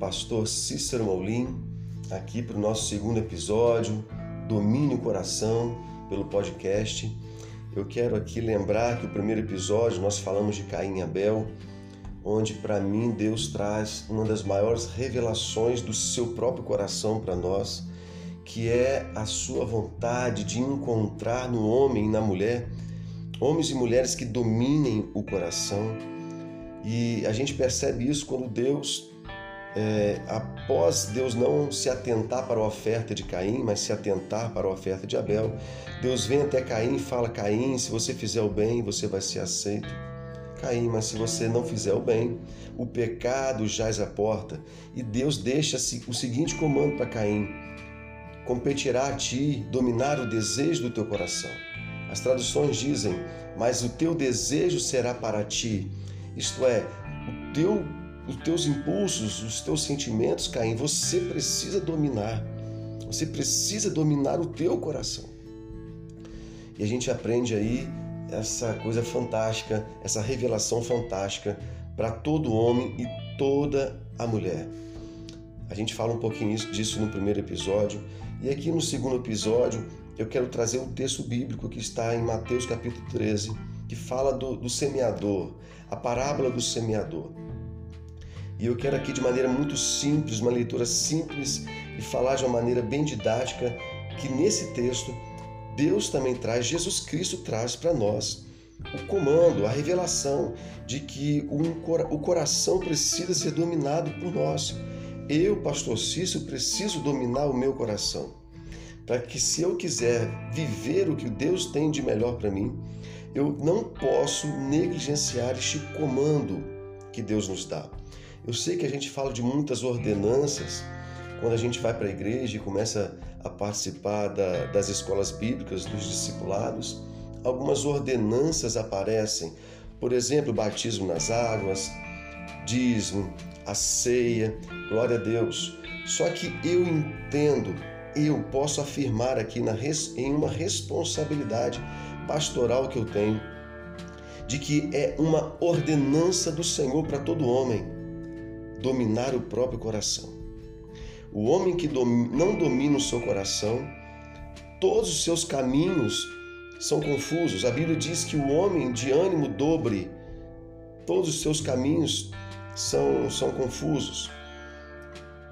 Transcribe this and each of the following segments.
pastor Cícero Maulin, aqui para o nosso segundo episódio, Domine o Coração, pelo podcast. Eu quero aqui lembrar que o primeiro episódio nós falamos de Caim e Abel, onde para mim Deus traz uma das maiores revelações do seu próprio coração para nós, que é a sua vontade de encontrar no homem e na mulher homens e mulheres que dominem o coração. E a gente percebe isso quando Deus é, após Deus não se atentar para a oferta de Caim, mas se atentar para a oferta de Abel, Deus vem até Caim e fala: Caim, se você fizer o bem, você vai ser aceito. Caim, mas se você não fizer o bem, o pecado jaz à porta. E Deus deixa o seguinte comando para Caim: competirá a ti dominar o desejo do teu coração. As traduções dizem: mas o teu desejo será para ti, isto é, o teu os teus impulsos, os teus sentimentos, Caim, você precisa dominar. Você precisa dominar o teu coração. E a gente aprende aí essa coisa fantástica, essa revelação fantástica para todo homem e toda a mulher. A gente fala um pouquinho disso no primeiro episódio, e aqui no segundo episódio eu quero trazer um texto bíblico que está em Mateus capítulo 13, que fala do, do semeador, a parábola do semeador. E eu quero aqui de maneira muito simples, uma leitura simples e falar de uma maneira bem didática que nesse texto Deus também traz, Jesus Cristo traz para nós o comando, a revelação de que o coração precisa ser dominado por nós. Eu, pastor Cícero, preciso dominar o meu coração. Para que se eu quiser viver o que Deus tem de melhor para mim, eu não posso negligenciar este comando que Deus nos dá. Eu sei que a gente fala de muitas ordenanças quando a gente vai para a igreja e começa a participar da, das escolas bíblicas, dos discipulados. Algumas ordenanças aparecem, por exemplo, batismo nas águas, dízimo, a ceia, glória a Deus. Só que eu entendo, eu posso afirmar aqui na, em uma responsabilidade pastoral que eu tenho, de que é uma ordenança do Senhor para todo homem dominar o próprio coração. O homem que não domina o seu coração, todos os seus caminhos são confusos. A Bíblia diz que o homem de ânimo dobre, todos os seus caminhos são, são confusos.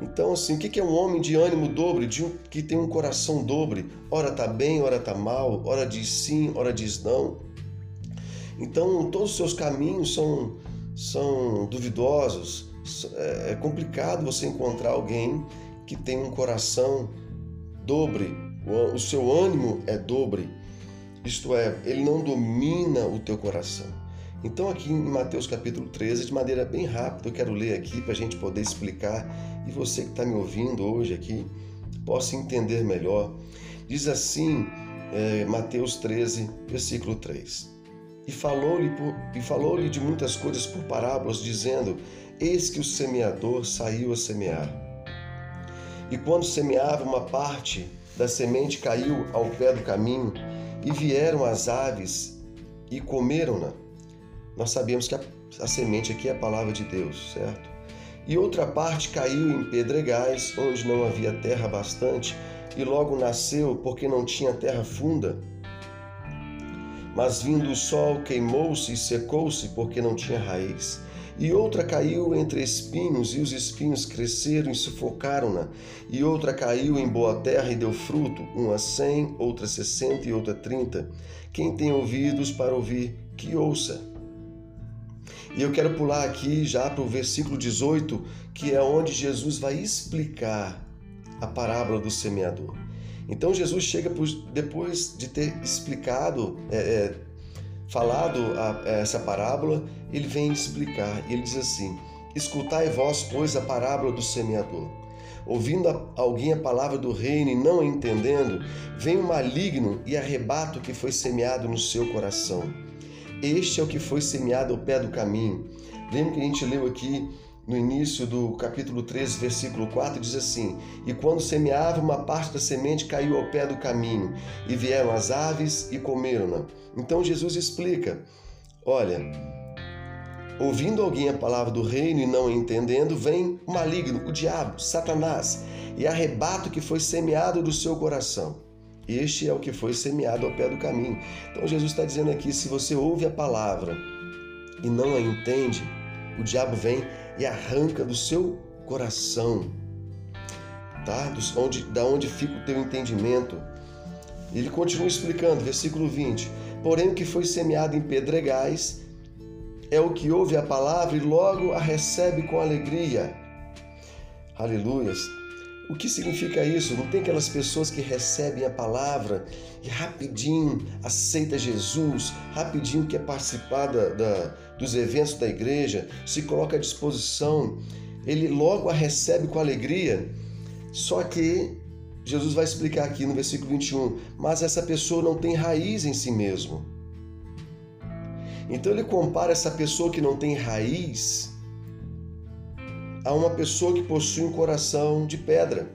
Então, assim, o que é um homem de ânimo dobre, de um, que tem um coração dobre? Ora está bem, ora está mal, ora diz sim, ora diz não. Então, todos os seus caminhos são, são duvidosos, é, é complicado você encontrar alguém que tem um coração dobre, o seu ânimo é dobre, isto é, ele não domina o teu coração. Então, aqui em Mateus capítulo 13, de maneira bem rápida, eu quero ler aqui para a gente poder explicar e você que está me ouvindo hoje aqui possa entender melhor. Diz assim, é, Mateus 13, versículo 3. E falou-lhe falou de muitas coisas por parábolas, dizendo: Eis que o semeador saiu a semear. E quando semeava, uma parte da semente caiu ao pé do caminho, e vieram as aves e comeram-na. Nós sabemos que a, a, semente aqui é a palavra de Deus, certo? E outra parte caiu em pedregais, onde não havia terra bastante, e logo nasceu, porque não tinha terra funda. Mas vindo o sol, queimou-se e secou-se, porque não tinha raiz e outra caiu entre espinhos, e os espinhos cresceram e sufocaram-na. E outra caiu em boa terra e deu fruto, uma cem, outra sessenta e outra trinta. Quem tem ouvidos para ouvir, que ouça. E eu quero pular aqui já para o versículo 18, que é onde Jesus vai explicar a parábola do semeador. Então Jesus chega depois de ter explicado, é, é, falado a, essa parábola, ele vem explicar. Ele diz assim: Escutai vós, pois, a parábola do semeador. Ouvindo alguém a palavra do reino e não a entendendo, vem o maligno e arrebata o que foi semeado no seu coração. Este é o que foi semeado ao pé do caminho. Lembra que a gente leu aqui no início do capítulo 13, versículo 4, diz assim: E quando semeava, uma parte da semente caiu ao pé do caminho, e vieram as aves e comeram-na. Então Jesus explica: Olha, ouvindo alguém a palavra do reino e não entendendo, vem o maligno, o diabo, Satanás, e arrebata o que foi semeado do seu coração. Este é o que foi semeado ao pé do caminho. Então Jesus está dizendo aqui: se você ouve a palavra e não a entende, o diabo vem e arranca do seu coração, tá? Onde, da onde fica o teu entendimento. Ele continua explicando, versículo 20: Porém, o que foi semeado em pedregais é o que ouve a palavra e logo a recebe com alegria. Aleluias. O que significa isso? Não tem aquelas pessoas que recebem a palavra e rapidinho aceita Jesus, rapidinho quer participar da, da, dos eventos da igreja, se coloca à disposição, ele logo a recebe com alegria. Só que Jesus vai explicar aqui no versículo 21, mas essa pessoa não tem raiz em si mesmo. Então ele compara essa pessoa que não tem raiz a uma pessoa que possui um coração de pedra,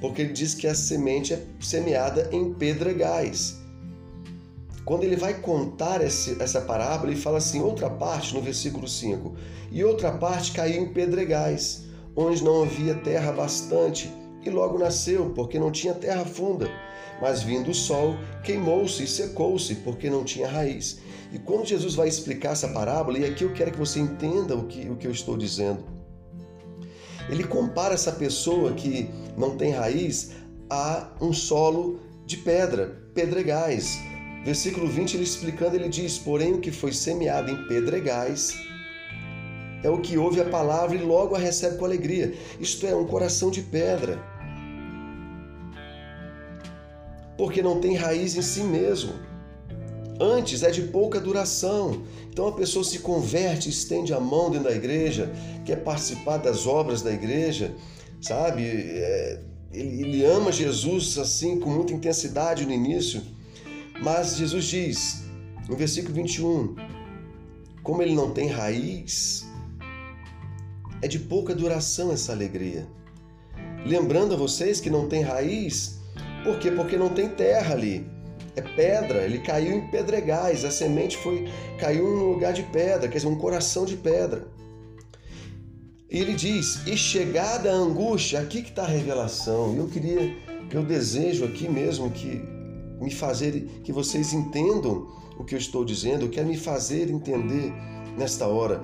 porque ele diz que a semente é semeada em pedregais. Quando ele vai contar essa parábola, ele fala assim: outra parte, no versículo 5, e outra parte caiu em pedregais, onde não havia terra bastante, e logo nasceu, porque não tinha terra funda. Mas vindo o sol, queimou-se e secou-se, porque não tinha raiz. E quando Jesus vai explicar essa parábola, e aqui eu quero que você entenda o que, o que eu estou dizendo. Ele compara essa pessoa que não tem raiz a um solo de pedra, pedregais. Versículo 20, ele explicando, ele diz: Porém, o que foi semeado em pedregais é o que ouve a palavra e logo a recebe com alegria. Isto é, um coração de pedra. Porque não tem raiz em si mesmo. Antes é de pouca duração. Então a pessoa se converte, estende a mão dentro da igreja, quer participar das obras da igreja, sabe? É, ele, ele ama Jesus assim com muita intensidade no início, mas Jesus diz no versículo 21, como ele não tem raiz, é de pouca duração essa alegria. Lembrando a vocês que não tem raiz, por quê? Porque não tem terra ali é pedra, ele caiu em pedregais, a semente foi caiu num lugar de pedra, quer dizer, um coração de pedra. E ele diz: "E chegada a angústia, aqui que está a revelação". Eu queria, eu desejo aqui mesmo que me fazer que vocês entendam o que eu estou dizendo, eu quero me fazer entender nesta hora.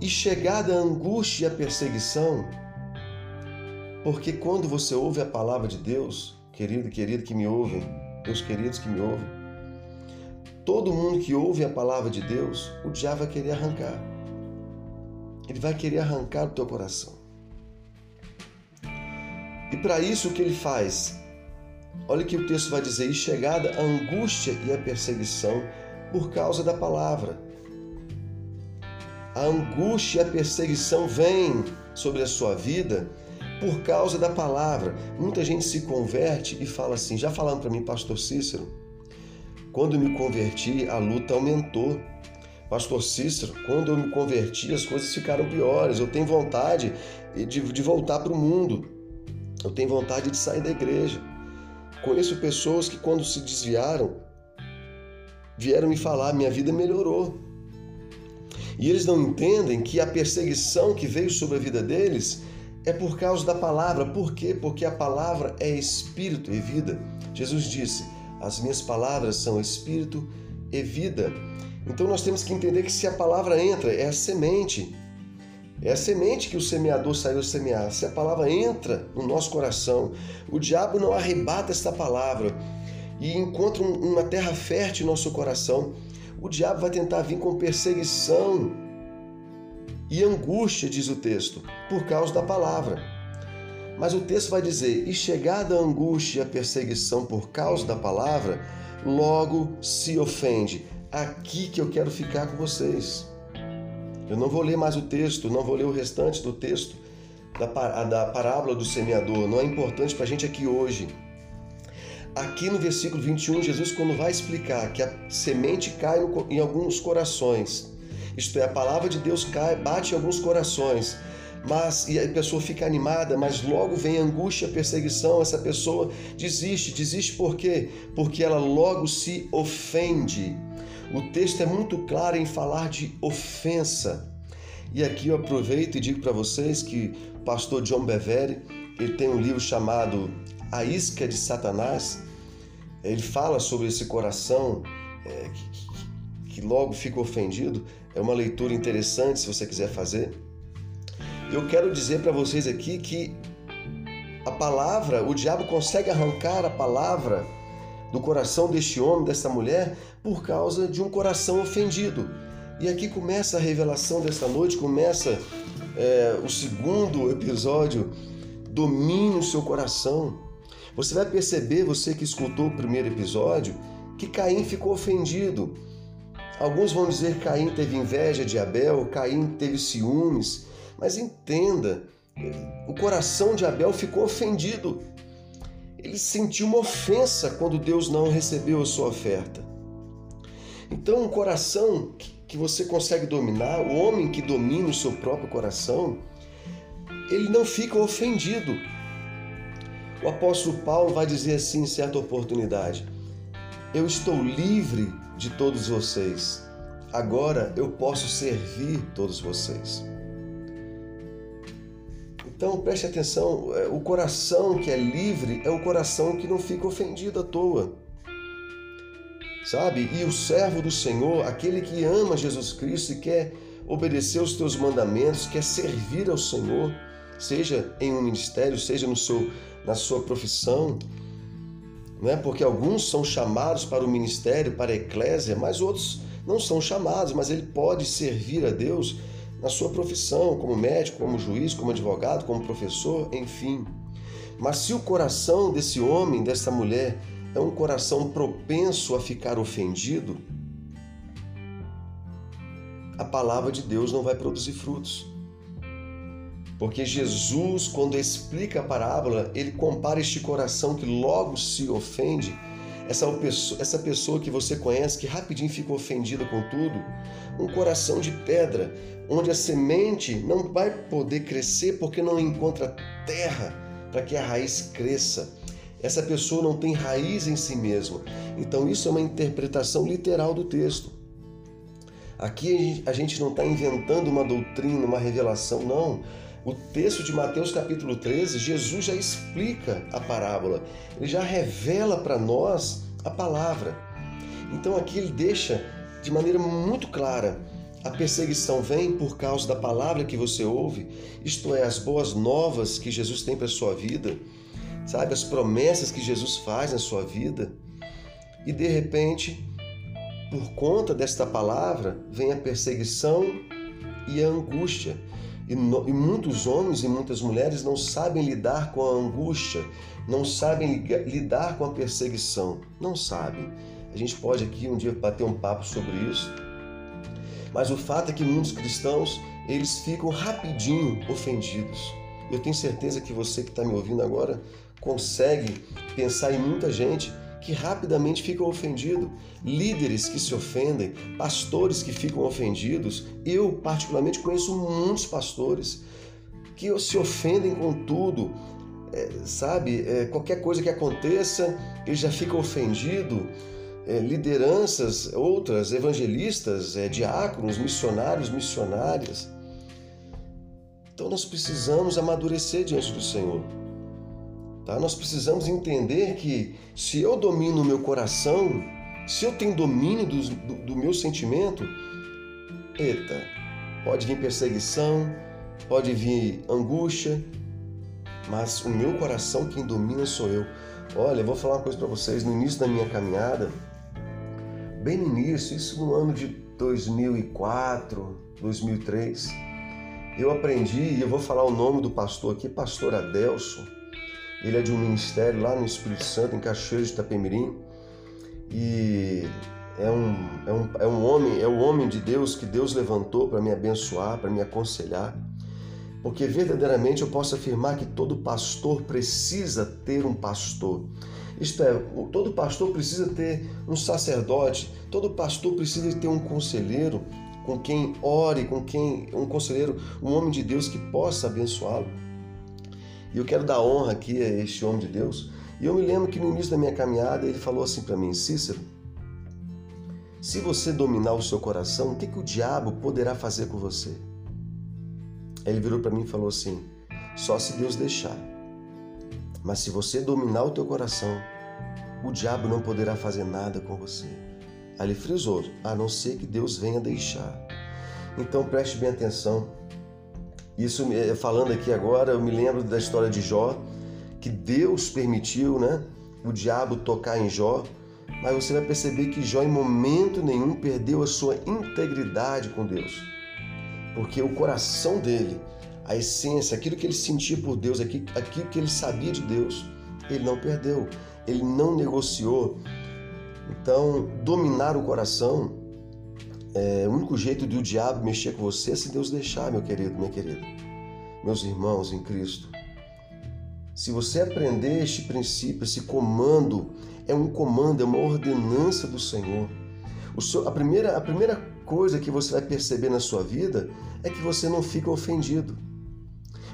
E chegada a angústia e a perseguição, porque quando você ouve a palavra de Deus, querido e querida que me ouvem, meus queridos que me ouvem, todo mundo que ouve a palavra de Deus, o diabo vai querer arrancar. Ele vai querer arrancar o teu coração. E para isso o que ele faz? Olha o que o texto vai dizer: e chegada a angústia e a perseguição por causa da palavra. A angústia e a perseguição vêm sobre a sua vida por causa da palavra. Muita gente se converte e fala assim: já falaram para mim, Pastor Cícero, quando me converti, a luta aumentou. Pastor Cícero, quando eu me converti, as coisas ficaram piores. Eu tenho vontade de, de voltar para o mundo. Eu tenho vontade de sair da igreja. Conheço pessoas que, quando se desviaram, vieram me falar: minha vida melhorou. E eles não entendem que a perseguição que veio sobre a vida deles é por causa da palavra. Por quê? Porque a palavra é espírito e vida. Jesus disse: As minhas palavras são espírito e vida. Então nós temos que entender que se a palavra entra, é a semente. É a semente que o semeador saiu semear. Se a palavra entra no nosso coração, o diabo não arrebata esta palavra e encontra uma terra fértil no nosso coração. O diabo vai tentar vir com perseguição, e angústia, diz o texto, por causa da palavra. Mas o texto vai dizer: e chegada a angústia e a perseguição por causa da palavra, logo se ofende. Aqui que eu quero ficar com vocês. Eu não vou ler mais o texto, não vou ler o restante do texto da, da parábola do semeador, não é importante para a gente aqui hoje. Aqui no versículo 21, Jesus, quando vai explicar que a semente cai em alguns corações, isto é, a palavra de Deus cai, bate em alguns corações, mas e a pessoa fica animada, mas logo vem angústia, perseguição, essa pessoa desiste. Desiste por quê? Porque ela logo se ofende. o texto é muito claro em falar de ofensa. E aqui eu aproveito e digo para vocês que o pastor John Bevere, ele tem um livro chamado A Isca de Satanás. Ele fala sobre esse coração é, que, que logo fica ofendido. É uma leitura interessante se você quiser fazer. Eu quero dizer para vocês aqui que a palavra, o diabo consegue arrancar a palavra do coração deste homem, desta mulher, por causa de um coração ofendido. E aqui começa a revelação desta noite, começa é, o segundo episódio, domine o seu coração. Você vai perceber, você que escutou o primeiro episódio, que Caim ficou ofendido. Alguns vão dizer que Caim teve inveja de Abel, Caim teve ciúmes, mas entenda, o coração de Abel ficou ofendido. Ele sentiu uma ofensa quando Deus não recebeu a sua oferta. Então, um coração que você consegue dominar, o homem que domina o seu próprio coração, ele não fica ofendido. O apóstolo Paulo vai dizer assim em certa oportunidade: Eu estou livre de todos vocês, agora eu posso servir todos vocês. Então preste atenção: é, o coração que é livre é o coração que não fica ofendido à toa sabe? E o servo do Senhor, aquele que ama Jesus Cristo e quer obedecer os teus mandamentos, quer servir ao Senhor, seja em um ministério, seja no seu, na sua profissão, né? porque alguns são chamados para o ministério, para a eclésia, mas outros não são chamados, mas ele pode servir a Deus na sua profissão, como médico, como juiz, como advogado, como professor, enfim. Mas se o coração desse homem, dessa mulher, é um coração propenso a ficar ofendido, a palavra de Deus não vai produzir frutos. Porque Jesus, quando explica a parábola, ele compara este coração que logo se ofende, essa pessoa, essa pessoa que você conhece que rapidinho fica ofendida com tudo, um coração de pedra, onde a semente não vai poder crescer porque não encontra terra para que a raiz cresça. Essa pessoa não tem raiz em si mesma. Então, isso é uma interpretação literal do texto. Aqui a gente não está inventando uma doutrina, uma revelação, não. O texto de Mateus capítulo 13, Jesus já explica a parábola, ele já revela para nós a palavra. Então aqui ele deixa de maneira muito clara: a perseguição vem por causa da palavra que você ouve, isto é, as boas novas que Jesus tem para a sua vida sabe? As promessas que Jesus faz na sua vida. E de repente, por conta desta palavra, vem a perseguição e a angústia. E, no, e, muitos homens e muitas mulheres não sabem lidar com a angústia, não sabem lidar com a perseguição. Não sabem. A gente pode aqui um dia bater um papo sobre isso. Mas o fato é que muitos cristãos, eles ficam rapidinho ofendidos. Eu tenho certeza que você que está me ouvindo agora consegue pensar em muita gente que rapidamente ficam ofendidos, líderes que se ofendem, pastores que ficam ofendidos. Eu, particularmente, conheço muitos pastores que se ofendem com tudo, é, sabe? É, qualquer coisa que aconteça, ele já fica ofendido. É, lideranças, outras, evangelistas, é, diáconos, missionários, missionárias. Então nós precisamos amadurecer diante do Senhor. Tá? Nós precisamos entender que se eu domino o meu coração, se eu tenho domínio do, do, do meu sentimento, eita, pode vir perseguição, pode vir angústia, mas o meu coração quem domina sou eu. Olha, eu vou falar uma coisa para vocês. No início da minha caminhada, bem no início, isso no ano de 2004, 2003, eu aprendi, e eu vou falar o nome do pastor aqui, pastor Adelson. Ele é de um ministério lá no Espírito Santo, em Cachoeiro de Itapemirim. E é um, é, um, é um homem, é o homem de Deus que Deus levantou para me abençoar, para me aconselhar. Porque verdadeiramente eu posso afirmar que todo pastor precisa ter um pastor. Isto é, todo pastor precisa ter um sacerdote, todo pastor precisa ter um conselheiro com quem ore, com quem um conselheiro, um homem de Deus que possa abençoá-lo. E eu quero dar honra aqui a este homem de Deus. E eu me lembro que no início da minha caminhada ele falou assim para mim: Cícero, Se você dominar o seu coração, o que, que o diabo poderá fazer com você? Ele virou para mim e falou assim: só se Deus deixar. Mas se você dominar o teu coração, o diabo não poderá fazer nada com você. Ali frisou, a não ser que Deus venha deixar. Então preste bem atenção. Isso falando aqui agora, eu me lembro da história de Jó, que Deus permitiu, né, o diabo tocar em Jó, mas você vai perceber que Jó em momento nenhum perdeu a sua integridade com Deus. Porque o coração dele, a essência, aquilo que ele sentia por Deus, aquilo que ele sabia de Deus, ele não perdeu, ele não negociou. Então, dominar o coração é, o único jeito de o diabo mexer com você é se Deus deixar, meu querido, minha querida. Meus irmãos em Cristo. Se você aprender este princípio, esse comando, é um comando, é uma ordenança do Senhor. Seu, a, primeira, a primeira coisa que você vai perceber na sua vida é que você não fica ofendido.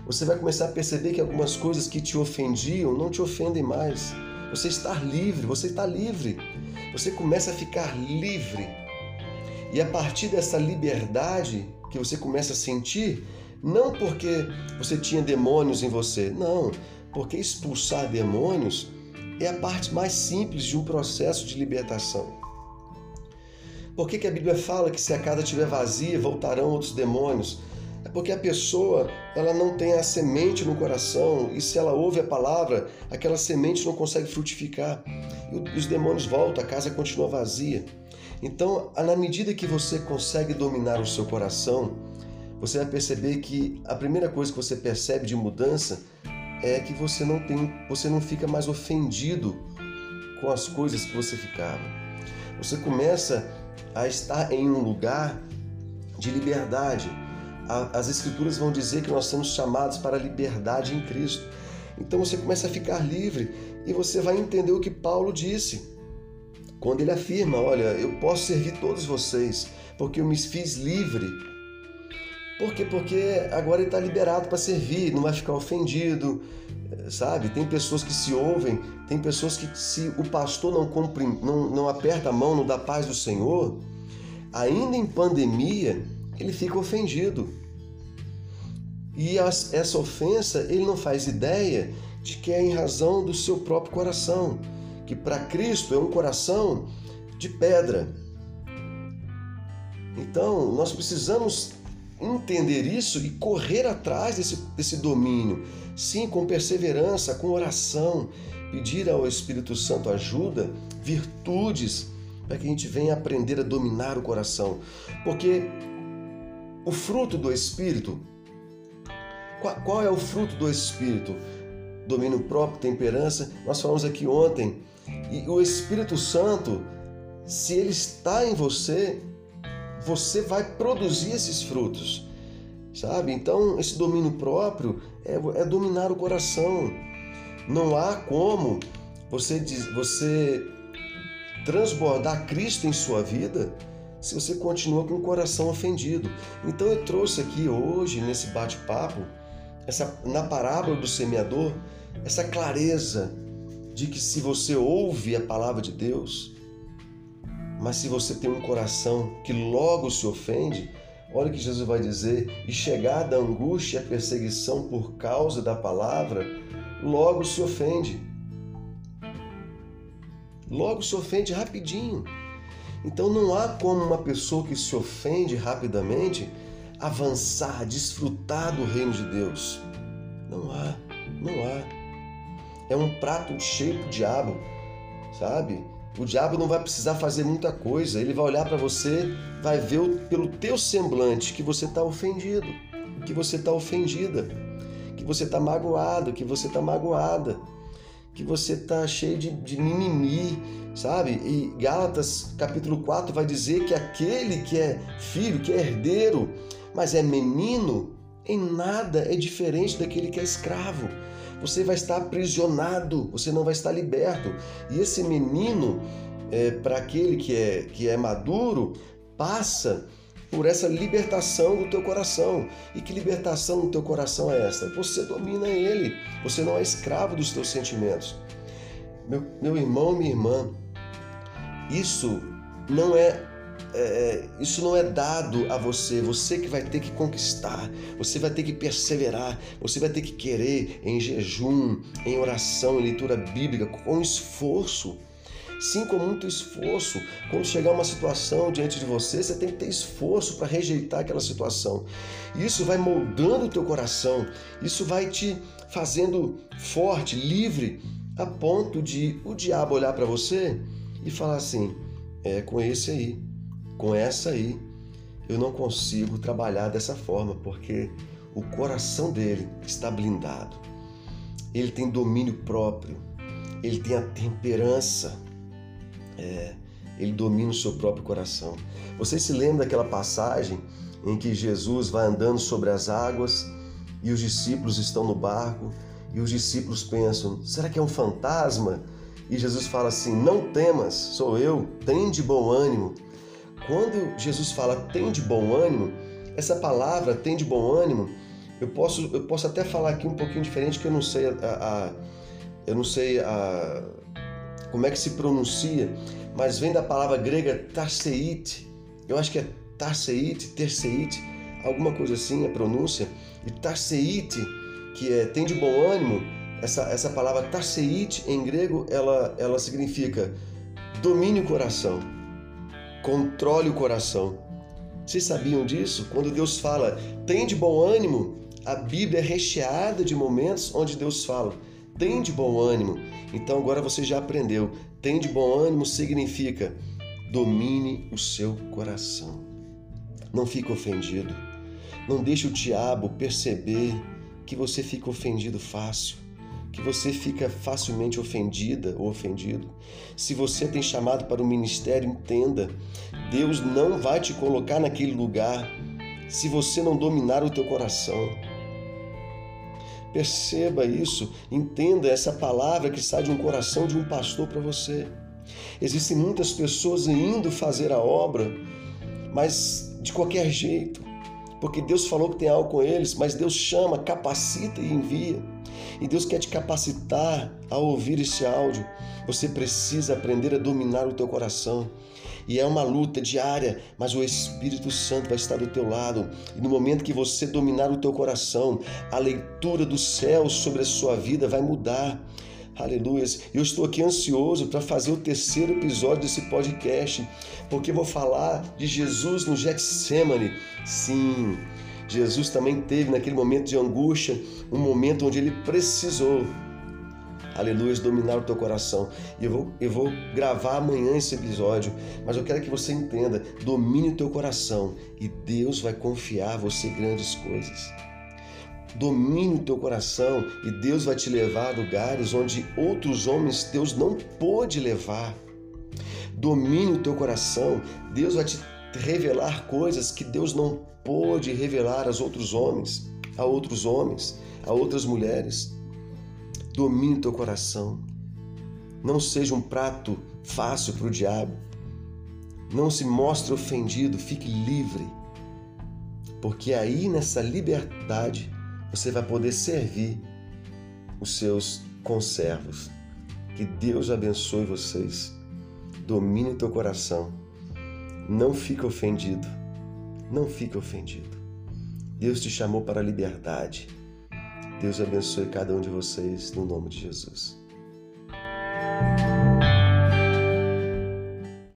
Você vai começar a perceber que algumas coisas que te ofendiam não te ofendem mais. Você está livre, você está livre. Você começa a ficar livre e a partir dessa liberdade que você começa a sentir, não porque você tinha demônios em você, não, porque expulsar demônios é a parte mais simples de um processo de libertação. Por que, que a Bíblia fala que se a casa estiver vazia, voltarão outros demônios? É porque a pessoa ela não tem a semente no coração e se ela ouve a palavra, aquela semente não consegue frutificar. E os demônios voltam, a casa continua vazia. Então, na medida que você consegue dominar o seu coração, você vai perceber que a primeira coisa que você percebe de mudança é que você não tem, você não fica mais ofendido com as coisas que você ficava. Você começa a estar em um lugar de liberdade. As escrituras vão dizer que nós somos chamados para a liberdade em Cristo. Então você começa a ficar livre e você vai entender o que Paulo disse quando ele afirma: Olha, eu posso servir todos vocês, porque eu me fiz livre. Por quê? Porque agora ele está liberado para servir, não vai ficar ofendido, sabe? Tem pessoas que se ouvem, tem pessoas que, se o pastor não, cumpre, não, não aperta a mão, não dá paz do Senhor, ainda em pandemia, ele fica ofendido. E as, essa ofensa, ele não faz ideia de que é em razão do seu próprio coração que para Cristo é um coração de pedra. Então, nós precisamos entender isso e correr atrás desse, desse domínio. Sim, com perseverança, com oração, pedir ao Espírito Santo ajuda, virtudes, para que a gente venha aprender a dominar o coração. Porque o fruto do Espírito, qual, qual é o fruto do Espírito? Domínio próprio, temperança. Nós falamos aqui ontem e o Espírito Santo, se ele está em você, você vai produzir esses frutos, sabe? Então, esse domínio próprio é, é dominar o coração. Não há como você, você transbordar Cristo em sua vida se você continua com o coração ofendido. Então, eu trouxe aqui hoje, nesse bate-papo, essa na parábola do semeador, essa clareza de que se você ouve a palavra de Deus, mas se você tem um coração que logo se ofende, olha o que Jesus vai dizer: e chegada a angústia e a perseguição por causa da palavra, logo se ofende. Logo se ofende rapidinho. Então não há como uma pessoa que se ofende rapidamente avançar, desfrutar do reino de Deus. Não há, não há é um prato cheio pro diabo, sabe? O diabo não vai precisar fazer muita coisa, ele vai olhar para você, vai ver pelo teu semblante que você está ofendido, que você está ofendida, que você está magoado, que você está magoada, que você está cheio de, de mimimi, sabe? E Gálatas capítulo 4 vai dizer que aquele que é filho, que é herdeiro, mas é menino, em nada é diferente daquele que é escravo você vai estar aprisionado, você não vai estar liberto. E esse menino, é, para aquele que é, que é maduro, passa por essa libertação do teu coração. E que libertação do teu coração é essa? Você domina ele, você não é escravo dos teus sentimentos. Meu, meu irmão, minha irmã, isso não é é, isso não é dado a você, você que vai ter que conquistar, você vai ter que perseverar, você vai ter que querer em jejum, em oração, em leitura bíblica, com esforço. Sim, com muito esforço. Quando chegar uma situação diante de você, você tem que ter esforço para rejeitar aquela situação. Isso vai moldando o teu coração, isso vai te fazendo forte, livre, a ponto de o diabo olhar para você e falar assim: é com esse aí, com essa aí, eu não consigo trabalhar dessa forma, porque o coração dele está blindado. Ele tem domínio próprio, ele tem a temperança é, ele domina o seu próprio coração. Você se lembra daquela passagem em que Jesus vai andando sobre as águas e os discípulos estão no barco e os discípulos pensam: será que é um fantasma? E Jesus fala assim: Não temas, sou eu, tem de bom ânimo. Quando Jesus fala tem de bom ânimo, essa palavra tem de bom ânimo, eu posso, eu posso até falar aqui um pouquinho diferente, que eu não sei a, a eu não sei a, como é que se pronuncia, mas vem da palavra grega tarseit. Eu acho que é tarseit, terseit, alguma coisa assim a pronúncia. E tarseit, que é tem de bom ânimo, essa, essa palavra tarseit em grego, ela, ela significa domine o coração, controle o coração. Vocês sabiam disso? Quando Deus fala tem de bom ânimo, a Bíblia é recheada de momentos onde Deus fala tem de bom ânimo. Então agora você já aprendeu. Tem de bom ânimo significa domine o seu coração. Não fique ofendido. Não deixe o diabo perceber que você fica ofendido fácil, que você fica facilmente ofendida ou ofendido. Se você tem chamado para o ministério, entenda, Deus não vai te colocar naquele lugar se você não dominar o teu coração. Perceba isso, entenda essa palavra que sai de um coração de um pastor para você. Existem muitas pessoas indo fazer a obra, mas de qualquer jeito, porque Deus falou que tem algo com eles, mas Deus chama, capacita e envia. E Deus quer te capacitar a ouvir esse áudio. Você precisa aprender a dominar o teu coração. E é uma luta diária, mas o Espírito Santo vai estar do teu lado. E no momento que você dominar o teu coração, a leitura do céu sobre a sua vida vai mudar. Aleluia. Eu estou aqui ansioso para fazer o terceiro episódio desse podcast, porque vou falar de Jesus no Getsemane. Sim, Jesus também teve naquele momento de angústia, um momento onde ele precisou aleluia, dominar o teu coração. E eu vou, eu vou gravar amanhã esse episódio, mas eu quero que você entenda: domine o teu coração e Deus vai confiar a você grandes coisas. Domine o teu coração e Deus vai te levar a lugares onde outros homens Deus não pôde levar. Domine o teu coração, Deus vai te revelar coisas que Deus não pôde revelar aos outros homens, a outros homens, a outras mulheres. Domine teu coração. Não seja um prato fácil para o diabo. Não se mostre ofendido, fique livre. Porque aí nessa liberdade você vai poder servir os seus conservos. Que Deus abençoe vocês. Domine teu coração. Não fique ofendido. Não fique ofendido. Deus te chamou para a liberdade. Deus abençoe cada um de vocês no nome de Jesus.